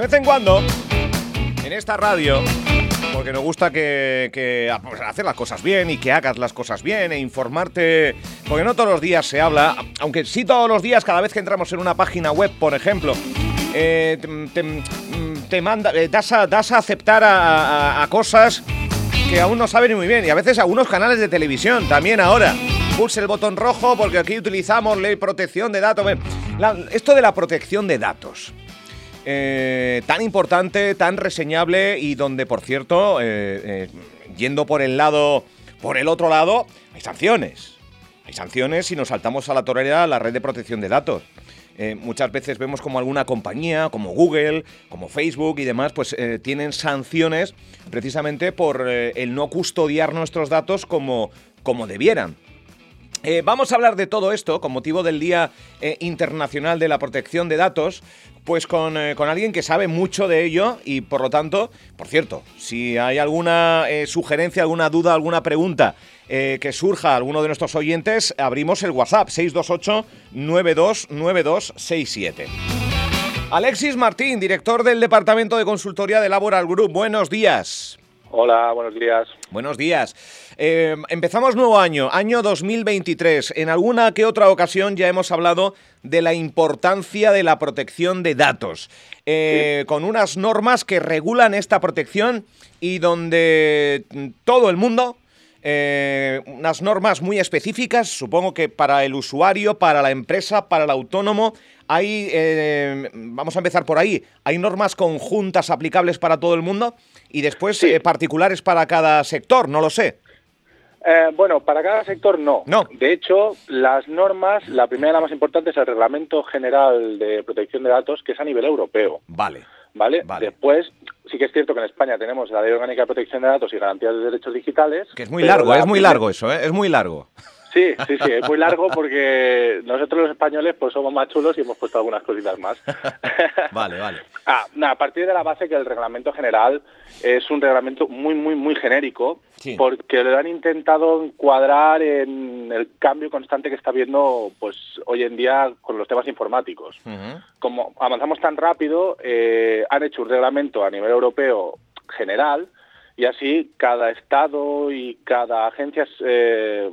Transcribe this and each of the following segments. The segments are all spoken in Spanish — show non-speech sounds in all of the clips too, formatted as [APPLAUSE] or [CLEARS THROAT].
De vez en cuando, en esta radio, porque nos gusta que, que pues, hacer las cosas bien y que hagas las cosas bien e informarte, porque no todos los días se habla, aunque sí todos los días, cada vez que entramos en una página web, por ejemplo, eh, te, te, manda, eh, das, a, das a aceptar a, cosas que aún no saben muy bien, y a veces algunos canales de televisión también ahora. Pulse el botón rojo porque aquí utilizamos ley protección de datos. esto de la protección de datos. Eh, tan importante, tan reseñable y donde, por cierto, eh, eh, yendo por el lado, por el otro lado, hay sanciones. Hay sanciones si nos saltamos a la torera la red de protección de datos. muchas veces vemos como alguna compañía, como Google, como Facebook y demás, pues tienen sanciones precisamente por el no custodiar nuestros datos como, como debieran. Vamos a hablar de todo esto con motivo del Día Internacional de la Protección de Datos, pues con, eh, con, alguien que sabe mucho de ello y por lo tanto, por cierto, si hay alguna sugerencia, alguna duda, alguna pregunta que surja a alguno de nuestros oyentes, abrimos el WhatsApp 628 929267. Alexis Martín, director del Departamento de Consultoría de Laboral Group, buenos días. Hola, buenos días. Buenos días. Eh, empezamos nuevo año, año 2023. En alguna que otra ocasión ya hemos hablado de la importancia de la protección de datos, eh, con unas normas que regulan esta protección y donde todo el mundo, eh, unas normas muy específicas, supongo que para el usuario, para la empresa, para el autónomo, hay, eh, vamos a empezar por ahí, ¿hay normas conjuntas aplicables para todo el mundo y después eh, particulares para cada sector? No lo sé. Eh, bueno, para cada sector no. No. De hecho, las normas, la primera y la más importante es el Reglamento General de Protección de Datos, que es a nivel europeo. Vale. ¿Vale? Después, sí que es cierto que en España tenemos la Ley Orgánica de Protección de Datos y Garantías de Derechos Digitales. Que es muy largo, es muy largo eso, ¿eh? es muy largo. Sí, sí, sí, es muy largo porque nosotros los españoles pues somos más chulos y hemos puesto algunas cositas más. [LAUGHS] Vale, vale. Ah, a partir de la base que el reglamento general es un reglamento muy, muy, muy genérico porque lo han intentado encuadrar en el cambio constante que está habiendo pues hoy en día con los temas informáticos. Como avanzamos tan rápido, eh, han hecho un reglamento a nivel europeo general y así cada estado y cada agencia eh,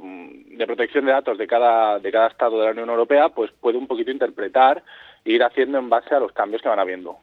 de protección de datos de cada de cada estado de la Unión Europea pues puede un poquito interpretar e ir haciendo en base a los cambios que van habiendo.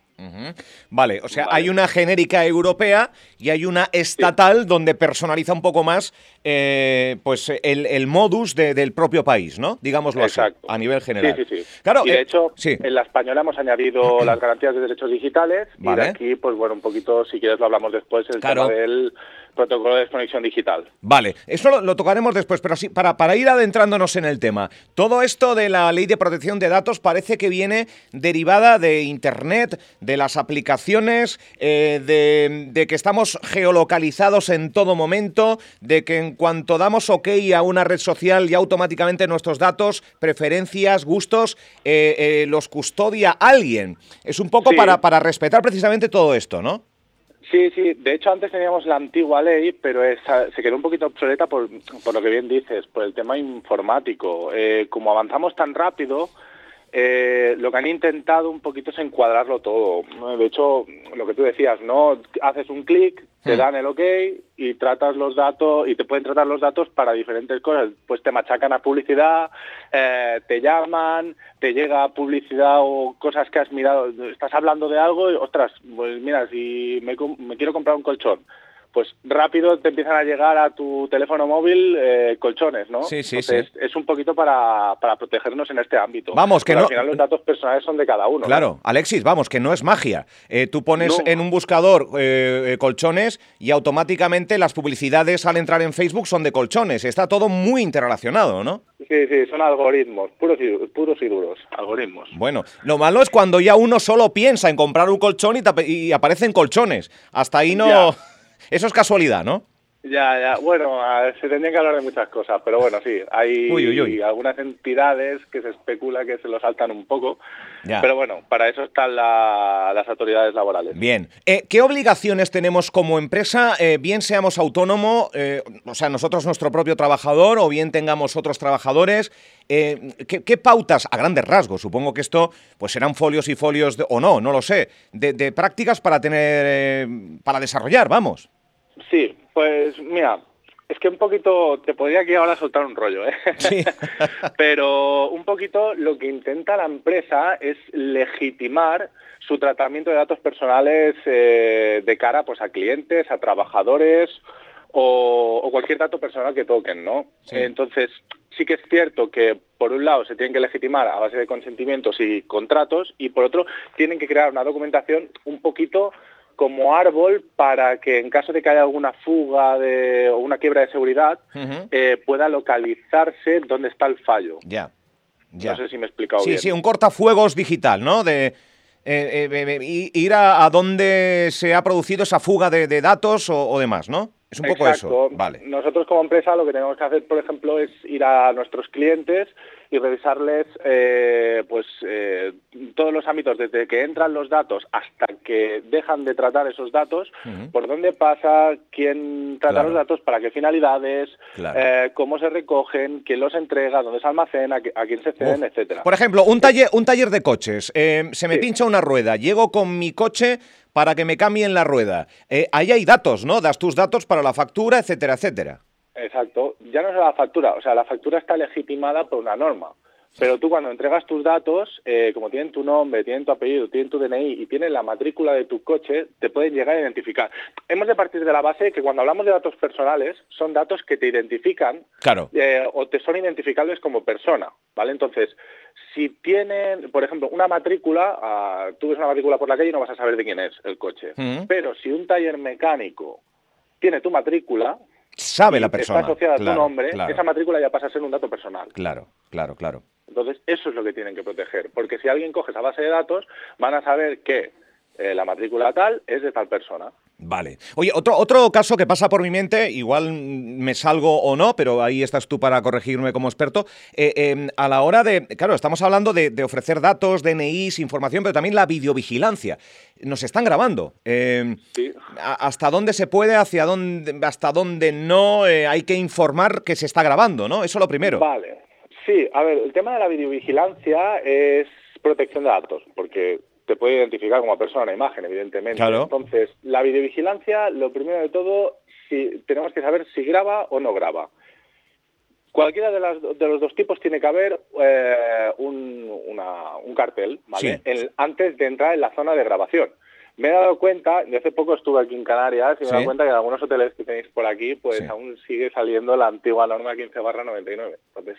Vale, o sea, hay una genérica europea y hay una estatal donde personaliza un poco más eh, pues el, modus del propio país, ¿no? Digámoslo así, a nivel general. Sí, sí, sí. Claro, y de eh, hecho, en la española hemos añadido [CLEARS THROAT] las garantías de derechos digitales y de aquí, pues bueno, un poquito, si quieres lo hablamos después, el tema del protocolo de desconexión digital. Vale, eso lo, tocaremos después, pero sí, para, para ir adentrándonos en el tema, todo esto de la ley de protección de datos parece que viene derivada de Internet, de las aplicaciones, eh, de, que estamos geolocalizados en todo momento, de que en cuanto damos OK a una red social ya automáticamente nuestros datos, preferencias, gustos, eh, eh, los custodia alguien. Es un poco para, para respetar precisamente todo esto, ¿no? Sí, sí. De hecho, antes teníamos la antigua ley, pero se quedó un poquito obsoleta por, por, lo que bien dices, por el tema informático. Eh, como avanzamos tan rápido, eh, lo que han intentado un poquito es encuadrarlo todo. De hecho, lo que tú decías, ¿no? Haces un clic, te hmm. dan el OK y tratas los datos y te pueden tratar los datos para diferentes cosas. Pues te machacan a publicidad, eh, te llaman, te llega publicidad o cosas que has mirado. Estás hablando de algo y, ostras, pues mira, si me, me quiero comprar un colchón pues rápido te empiezan a llegar a tu teléfono móvil eh, colchones, ¿no? Sí, sí, sí. Es un poquito para, para, protegernos en este ámbito. Vamos, que no... Al final los datos personales son de cada uno. Claro, Alexis, vamos, que no es magia. Eh, tú pones en un buscador eh, colchones y automáticamente las publicidades al entrar en Facebook son de colchones. Está todo muy interrelacionado, ¿no? Sí, sí, son algoritmos, puros y, puros y duros, algoritmos. Bueno, lo malo es cuando ya uno solo piensa en comprar un colchón y, y aparecen colchones. Hasta ahí no... [LAUGHS] Eso es casualidad, ¿no? Ya, ya. Bueno, se tendría que hablar de muchas cosas, pero bueno, sí, hay algunas entidades que se especula que se lo saltan un poco. Pero bueno, para eso están las autoridades laborales. Bien. Eh, ¿Qué obligaciones tenemos como empresa, eh, bien seamos autónomo, eh, o sea, nosotros nuestro propio trabajador, o bien tengamos otros trabajadores? ¿qué, pautas, a grandes rasgos, supongo que esto pues serán folios y folios, o no, no lo sé, de, de prácticas para tener, para desarrollar, vamos? Sí, pues mira, es que un poquito, te podría aquí ahora soltar un rollo, ¿eh? Sí. [LAUGHS] [LAUGHS] Pero un poquito lo que intenta la empresa es legitimar su tratamiento de datos personales eh, de cara pues, a clientes, a trabajadores o, cualquier dato personal que toquen, ¿no? Entonces, sí que es cierto que por un lado se tienen que legitimar a base de consentimientos y contratos y por otro tienen que crear una documentación un poquito como árbol para que en caso de que haya alguna fuga de, o una quiebra de seguridad eh, pueda localizarse dónde está el fallo. Ya. ya. No sé si me he explicado bien. Sí, sí, un cortafuegos digital, ¿no? De eh, eh, ir a, dónde se ha producido esa fuga de, datos o, demás, ¿no? Es un poco eso. Vale. Nosotros como empresa lo que tenemos que hacer, por ejemplo, es ir a nuestros clientes y revisarles eh, pues eh, todos los ámbitos desde que entran los datos hasta que dejan de tratar esos datos, por dónde pasa, quién trata los datos, para qué finalidades, eh, cómo se recogen, quién los entrega, dónde se almacena, a quién se ceden, etcétera. Por ejemplo, un taller, un taller de coches. se me pincha una rueda, llego con mi coche para que me cambien la rueda. ahí hay datos, ¿no? Das tus datos para la factura, etcétera, etcétera. Exacto. Ya no es la factura, o sea, la factura está legitimada por una norma. Pero tú cuando entregas tus datos, eh, como tienen tu nombre, tienen tu apellido, tienen tu DNI y tienen la matrícula de tu coche, te pueden llegar a identificar. Hemos de partir de la base que cuando hablamos de datos personales, son datos que te identifican claro. Eh, o te son identificables como persona, ¿vale? Entonces, si tienen, por ejemplo, una matrícula, ah, tú ves una matrícula por la calle y no vas a saber de quién es el coche. Pero si un taller mecánico tiene tu matrícula, sabe la persona. Está asociada a tu nombre, esa matrícula ya pasa a ser un dato personal. Claro, claro, claro. Entonces, eso es lo que tienen que proteger, porque si alguien coge esa base de datos, van a saber que eh, la matrícula tal es de tal persona. Vale. Oye, otro, otro caso que pasa por mi mente, igual me salgo o no, pero ahí estás tú para corregirme como experto. Eh, em, a la hora de, claro, estamos hablando de, ofrecer datos, DNIs, información, pero también la videovigilancia. Nos están grabando. Em, ¿Hasta dónde se puede, hacia dónde, hasta dónde no? Eh, hay que informar que se está grabando, ¿no? Eso lo primero. Vale. Sí, a ver, el tema de la videovigilancia es protección de datos, porque te puede identificar como persona una imagen, evidentemente. Entonces, la videovigilancia, lo primero de todo, si, tenemos que saber si graba o no graba. Cualquiera de, las, de los dos tipos tiene que haber eh, un, un, cartel, ¿vale? antes de entrar en la zona de grabación. Me he dado cuenta, y hace poco estuve aquí en Canarias, y me he dado cuenta que en algunos hoteles que tenéis por aquí, pues aún sigue saliendo la antigua norma 15 barra 99. Entonces,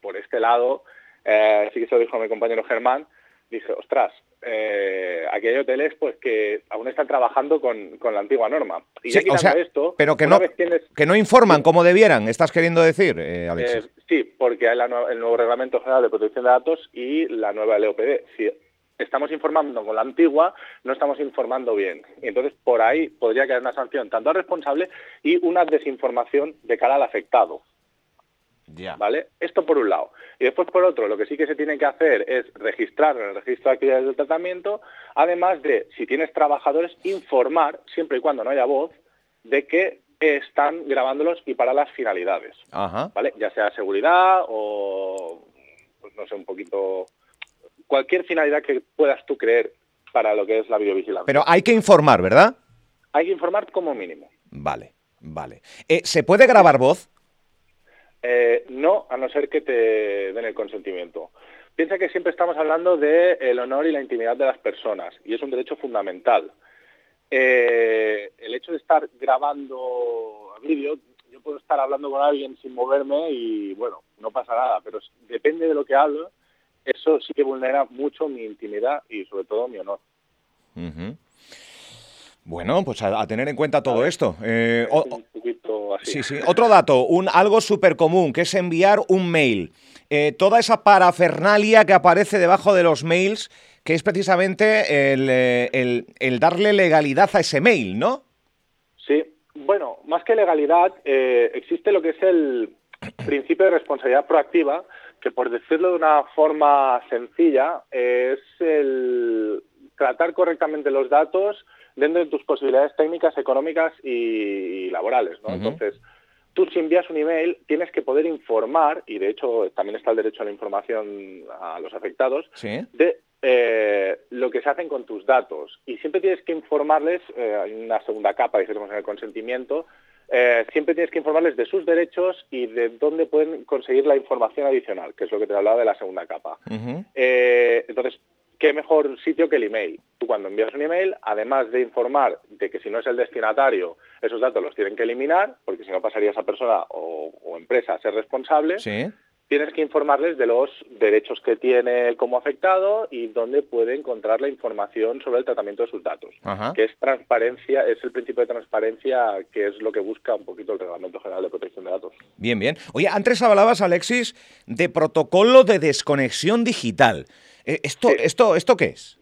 por este lado, eh, sí que se lo dijo mi compañero Germán, dije, ostras, eh, aquí hay hoteles pues que aún están trabajando con, la antigua norma. Y ya esto, pero que no, que no informan como debieran, ¿estás queriendo decir, eh, Alexis? Eh, sí, porque hay el nuevo Reglamento General de Protección de Datos y la nueva LOPD. Si estamos informando con la antigua, no estamos informando bien. Y entonces por ahí podría caer una sanción tanto al responsable y una desinformación de cara al afectado. ¿Vale? Esto por un lado. Y después por otro, lo que sí que se tiene que hacer es registrar en el registro de actividades del tratamiento, además de, si tienes trabajadores, informar, siempre y cuando no haya voz, de que están grabándolos y para las finalidades. ¿Vale? Ya sea seguridad o, pues no sé, un poquito... Cualquier finalidad que puedas tú creer para lo que es la videovigilancia. Pero hay que informar, ¿verdad? Hay que informar como mínimo. Vale, vale. Eh, ¿Se puede grabar voz? Eh, no, a no ser que te den el consentimiento. Piensa que siempre estamos hablando del honor y la intimidad de las personas, y es un derecho fundamental. Eh, el hecho de estar grabando vídeo, yo puedo estar hablando con alguien sin moverme y, bueno, no pasa nada, pero depende de lo que hablo, eso sí que vulnera mucho mi intimidad y, sobre todo, mi honor. Bueno, pues a, tener en cuenta todo esto. Eh, Sí, sí. Otro dato, un, algo súper común, que es enviar un mail. Eh, toda esa parafernalia que aparece debajo de los mails, que es precisamente el, eh, darle legalidad a ese mail, ¿no? Sí, Bueno, más que legalidad, eh, existe lo que es el principio de responsabilidad proactiva, que por decirlo de una forma sencilla, es el tratar correctamente los datos dentro de tus posibilidades técnicas, económicas y, laborales. ¿no? Entonces, tú si envías un email tienes que poder informar, y de hecho también está el derecho a la información a los afectados, de eh, lo que se hacen con tus datos. Y siempre tienes que informarles, eh, hay una segunda capa, dijéramos, en el consentimiento, eh, siempre tienes que informarles de sus derechos y de dónde pueden conseguir la información adicional, que es lo que te hablaba de la segunda capa. entonces, ¿qué mejor sitio que el email? Tú cuando envías un email, además de informar de que si no es el destinatario, esos datos los tienen que eliminar, porque si no pasaría esa persona o, empresa a ser responsable, tienes que informarles de los derechos que tiene como afectado y dónde puede encontrar la información sobre el tratamiento de sus datos, que es transparencia, es el principio de transparencia que es lo que busca un poquito el Reglamento General de Protección de Datos. Bien, bien. Oye, antes hablabas, Alexis, de protocolo de desconexión digital. Eh, ¿Esto, esto, ¿Esto qué es?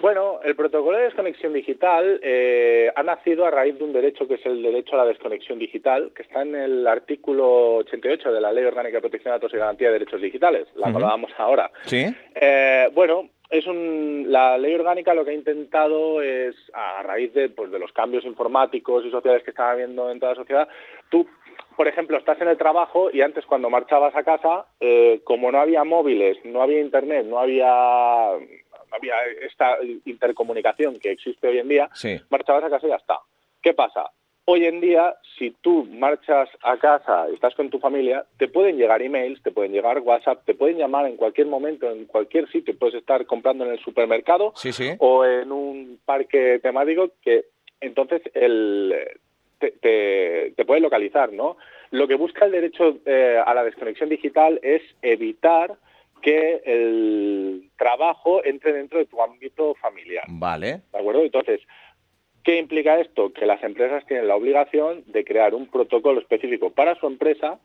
Bueno, el protocolo de desconexión digital eh, ha nacido a raíz de un derecho que es el derecho a la desconexión digital, que está en el artículo 88 de la Ley Orgánica de Protección de Datos y Garantía de Derechos Digitales, la que hablábamos ahora. Sí. Eh, bueno, es un, la ley orgánica lo que ha intentado es, a raíz de, pues, de los cambios informáticos y sociales que están habiendo en toda la sociedad, tú por ejemplo, estás en el trabajo y antes cuando marchabas a casa, eh, como no había móviles, no había internet, no había, había esta intercomunicación que existe hoy en día, marchabas a casa y ya está. ¿Qué pasa? Hoy en día, si tú marchas a casa, y estás con tu familia, te pueden llegar emails, te pueden llegar WhatsApp, te pueden llamar en cualquier momento, en cualquier sitio. Puedes estar comprando en el supermercado o en un parque temático que entonces el, te, te, puede localizar, ¿no? Lo que busca el derecho eh, a la desconexión digital es evitar que el trabajo entre dentro de tu ámbito familiar. Vale. ¿De acuerdo? Entonces, ¿qué implica esto? Que las empresas tienen la obligación de crear un protocolo específico para su empresa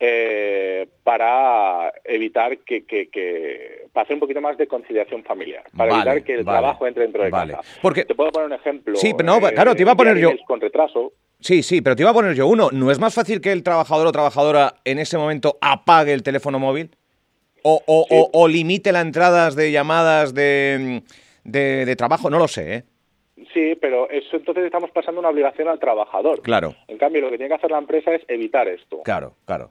eh, para evitar que, que, para hacer un poquito más de conciliación familiar, para evitar que el trabajo entre dentro de casa. Porque, te puedo poner un ejemplo. Sí, pero no, claro, te iba a poner yo con retraso. Sí, sí, pero te iba a poner yo uno. ¿No es más fácil que el trabajador o trabajadora en ese momento apague el teléfono móvil? ¿O, o, limite las entradas de llamadas de, de, trabajo? No lo sé, ¿eh? Sí, pero eso entonces estamos pasando una obligación al trabajador. Claro. En cambio, lo que tiene que hacer la empresa es evitar esto. Claro, claro.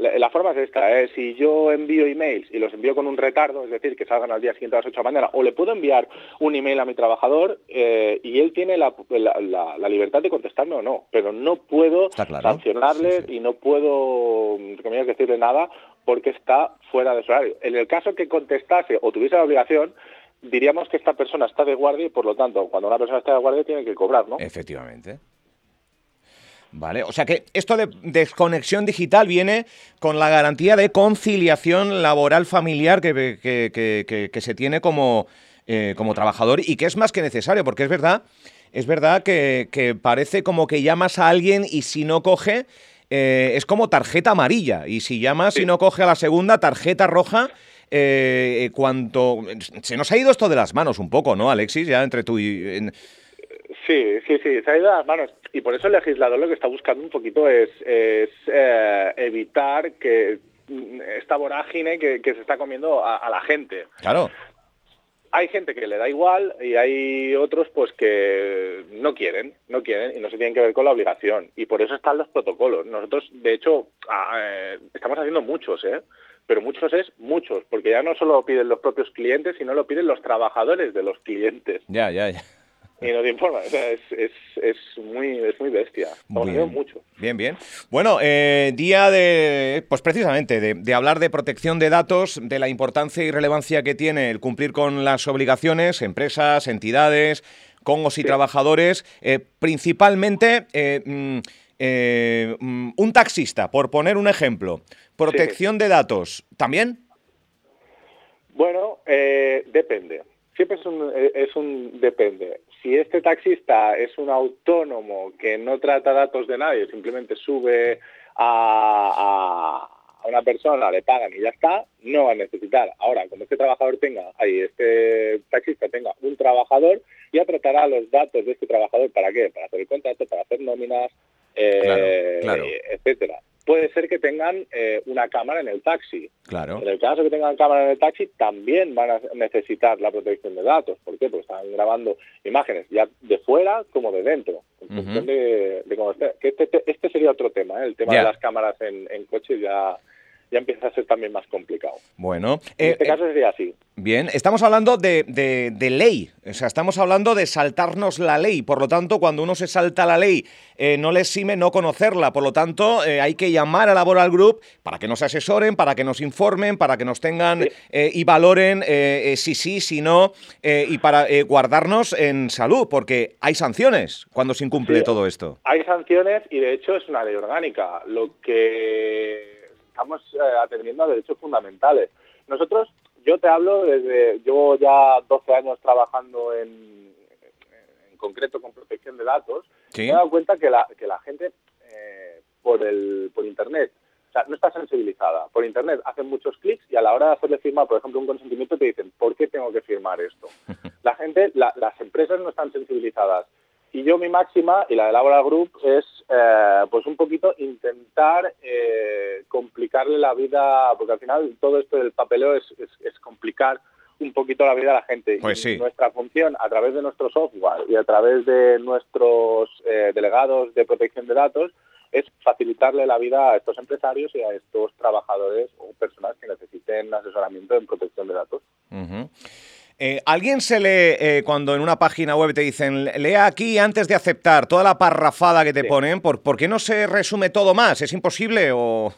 La, forma es esta, ¿eh? si yo envío emails y los envío con un retardo, es decir, que salgan al día siguiente a las 8 de la mañana, o le puedo enviar un email a mi trabajador eh, y él tiene la, libertad de contestarme o no, pero no puedo sancionarle y no puedo, decirle nada porque está fuera de su horario. En el caso que contestase o tuviese la obligación, diríamos que esta persona está de guardia y por lo tanto, cuando una persona está de guardia tiene que cobrar, ¿no? Efectivamente. Vale, o sea que esto de desconexión digital viene con la garantía de conciliación laboral familiar que, se tiene como, eh, como trabajador y que es más que necesario, porque es verdad, es verdad que, parece como que llamas a alguien y si no coge, eh, es como tarjeta amarilla, y si llamas y no coge a la segunda, tarjeta roja. Eh, cuanto se nos ha ido esto de las manos un poco, ¿no, Alexis? Ya entre tú y Sí, sí, sí, se ha ido a las manos. Y por eso el legislador lo que está buscando un poquito es, eh, evitar que esta vorágine que, se está comiendo a, la gente. Claro. Hay gente que le da igual y hay otros pues que no quieren, no quieren y no se tienen que ver con la obligación. Y por eso están los protocolos. Nosotros, de hecho, eh, estamos haciendo muchos, ¿eh? pero muchos es muchos, porque ya no solo lo piden los propios clientes, sino lo piden los trabajadores de los clientes. Ya, ya, ya y no te informa. es, es, es, muy, es muy bestia. Bien. mucho. Bien, bien. Bueno, eh, día de, pues precisamente, de, hablar de protección de datos, de la importancia y relevancia que tiene el cumplir con las obligaciones, empresas, entidades, congos y trabajadores, eh, principalmente eh, mm, mm, un taxista, por poner un ejemplo. Protección de datos, ¿también? Bueno, depende siempre es un, es un depende si este taxista es un autónomo que no trata datos de nadie, simplemente sube a, a una persona, le pagan y ya está, no va a necesitar. Ahora, como este trabajador tenga, ahí este taxista tenga un trabajador, ya tratará los datos de este trabajador, ¿para qué? Para hacer el contrato, para hacer nóminas, eh, etcétera puede ser que tengan eh, una cámara en el taxi. Claro. En el caso que tengan cámara en el taxi, también van a necesitar la protección de datos. ¿Por qué? Porque están grabando imágenes ya de fuera como de dentro, en función de, cómo esté. Este, este, sería otro tema, ¿eh? el tema de las cámaras en, en coches ya ya empieza a ser también más complicado. Bueno, en este eh, caso sería así. Bien, estamos hablando de, de, ley, o sea, estamos hablando de saltarnos la ley, por lo tanto, cuando uno se salta la ley, eh, no le exime no conocerla, por lo tanto, eh, hay que llamar a Laboral Group para que nos asesoren, para que nos informen, para que nos tengan y valoren si sí, si no, y para guardarnos en salud, porque hay sanciones cuando se incumple todo esto. Hay sanciones y de hecho es una ley orgánica, lo que estamos eh, atendiendo a derechos fundamentales. Nosotros, yo te hablo desde, llevo ya 12 años trabajando en, en concreto con protección de datos, me he dado cuenta que la, que la gente eh, por, el, por Internet o sea, no está sensibilizada. Por Internet hacen muchos clics y a la hora de hacerle firmar, por ejemplo, un consentimiento, te dicen, ¿por qué tengo que firmar esto? [LAUGHS] La gente, las empresas no están sensibilizadas. Y yo mi máxima, y la de Laboral Group, es eh, pues un poquito intentar eh, complicarle la vida, porque al final todo esto del papeleo es, es, complicar un poquito la vida a la gente. Pues y Nuestra función, a través de nuestro software y a través de nuestros eh, delegados de protección de datos, es facilitarle la vida a estos empresarios y a estos trabajadores o personas que necesiten asesoramiento en protección de datos. Eh, ¿Alguien se lee eh, cuando en una página web te dicen, lea aquí antes de aceptar toda la parrafada que te ponen? ¿Por, ¿Por qué no se resume todo más? ¿Es imposible o...?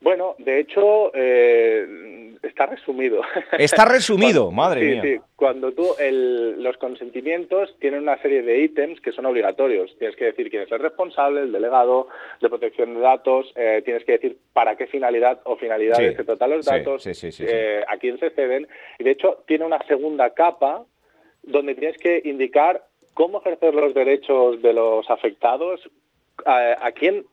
Bueno, de hecho, eh, está resumido. [LAUGHS] Está resumido, madre mía. Sí, cuando tú, los consentimientos tienen una serie de ítems que son obligatorios. Tienes que decir quién es el responsable, el delegado de protección de datos, eh, tienes que decir para qué finalidad o finalidades se tratan los datos, eh, a quién se ceden. Y de hecho, tiene una segunda capa donde tienes que indicar cómo ejercer los derechos de los afectados, a quién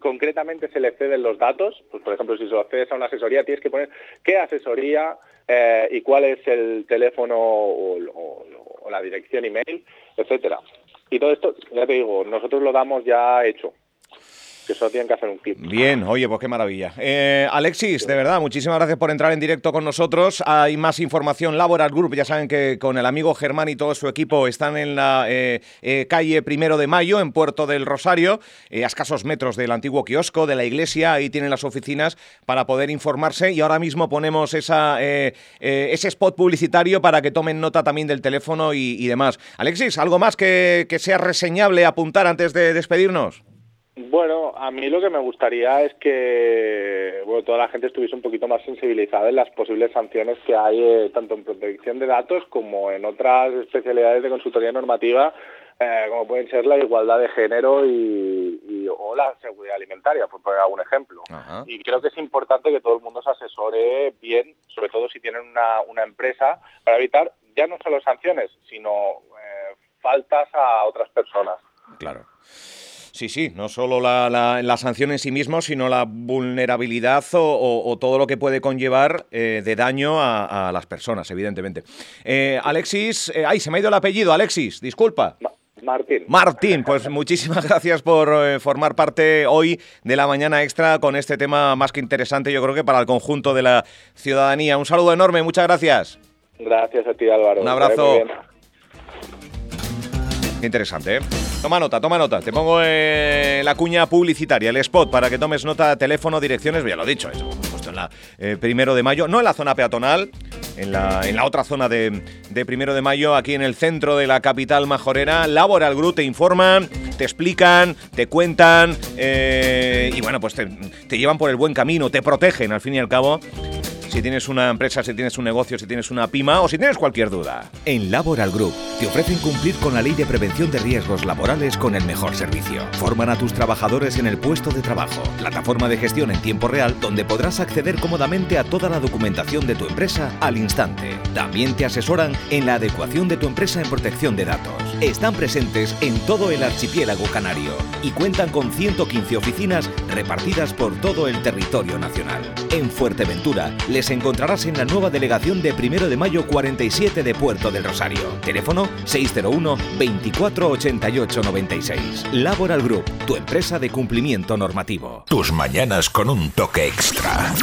concretamente se le ceden los datos, pues por ejemplo, si se accedes a una asesoría, tienes que poner qué asesoría eh, y cuál es el teléfono o, la dirección email, etcétera. Y todo esto, ya te digo, nosotros lo damos ya hecho que solo tienen que hacer un clip. Bien, oye, pues qué maravilla. Eh, Alexis, de verdad, muchísimas gracias por entrar en directo con nosotros. Hay más información, Laboral Group, ya saben que con el amigo Germán y todo su equipo están en la eh, eh, calle Primero de Mayo, en Puerto del Rosario, a escasos metros del antiguo kiosco, de la iglesia, ahí tienen las oficinas para poder informarse y ahora mismo ponemos esa, ese spot publicitario para que tomen nota también del teléfono y, demás. Alexis, ¿algo más que sea reseñable apuntar antes de despedirnos? Bueno, a mí lo que me gustaría es que bueno, toda la gente estuviese un poquito más sensibilizada en las posibles sanciones que hay eh, tanto en protección de datos como en otras especialidades de consultoría normativa, eh, como pueden ser la igualdad de género y, o la seguridad alimentaria, por poner algún ejemplo. Y creo que es importante que todo el mundo se asesore bien, sobre todo si tienen una, una empresa, para evitar ya no solo sanciones, sino eh, faltas a otras personas. Claro. Sí, sí, no solo la, sanción en sí mismo, sino la vulnerabilidad o, todo lo que puede conllevar eh, de daño a, las personas, evidentemente. Eh, Alexis, eh, ay, se me ha ido el apellido, Alexis, disculpa. Martín. Martín, pues muchísimas gracias por formar parte hoy de la mañana extra con este tema más que interesante, yo creo que para el conjunto de la ciudadanía. Un saludo enorme, muchas gracias. Gracias a ti, Álvaro. Un abrazo. Interesante, ¿eh? Toma nota, toma nota. Te pongo eh, la cuña publicitaria, el spot, para que tomes nota, teléfono, direcciones. Ya lo he dicho, eso. Puesto en la eh, primero de mayo, no en la zona peatonal, en la, en la otra zona de, primero de mayo, aquí en el centro de la capital majorera. Laboral Group te informan, te explican, te cuentan y bueno, pues te llevan por el buen camino, te protegen al fin y al cabo si tienes una empresa, si tienes un negocio, si tienes una pima o si tienes cualquier duda. En Laboral Group te ofrecen cumplir con la ley de prevención de riesgos laborales con el mejor servicio. Forman a tus trabajadores en el puesto de trabajo, plataforma de gestión en tiempo real donde podrás acceder cómodamente a toda la documentación de tu empresa al instante. También te asesoran en la adecuación de tu empresa en protección de datos. Están presentes en todo el archipiélago canario y cuentan con 115 oficinas repartidas por todo el territorio nacional. En Fuerteventura les encontrarás en la nueva delegación de 1 de mayo 47 de Puerto del Rosario. Teléfono 601 24 88 96. Laboral Group, tu empresa de cumplimiento normativo. Tus mañanas con un toque extra.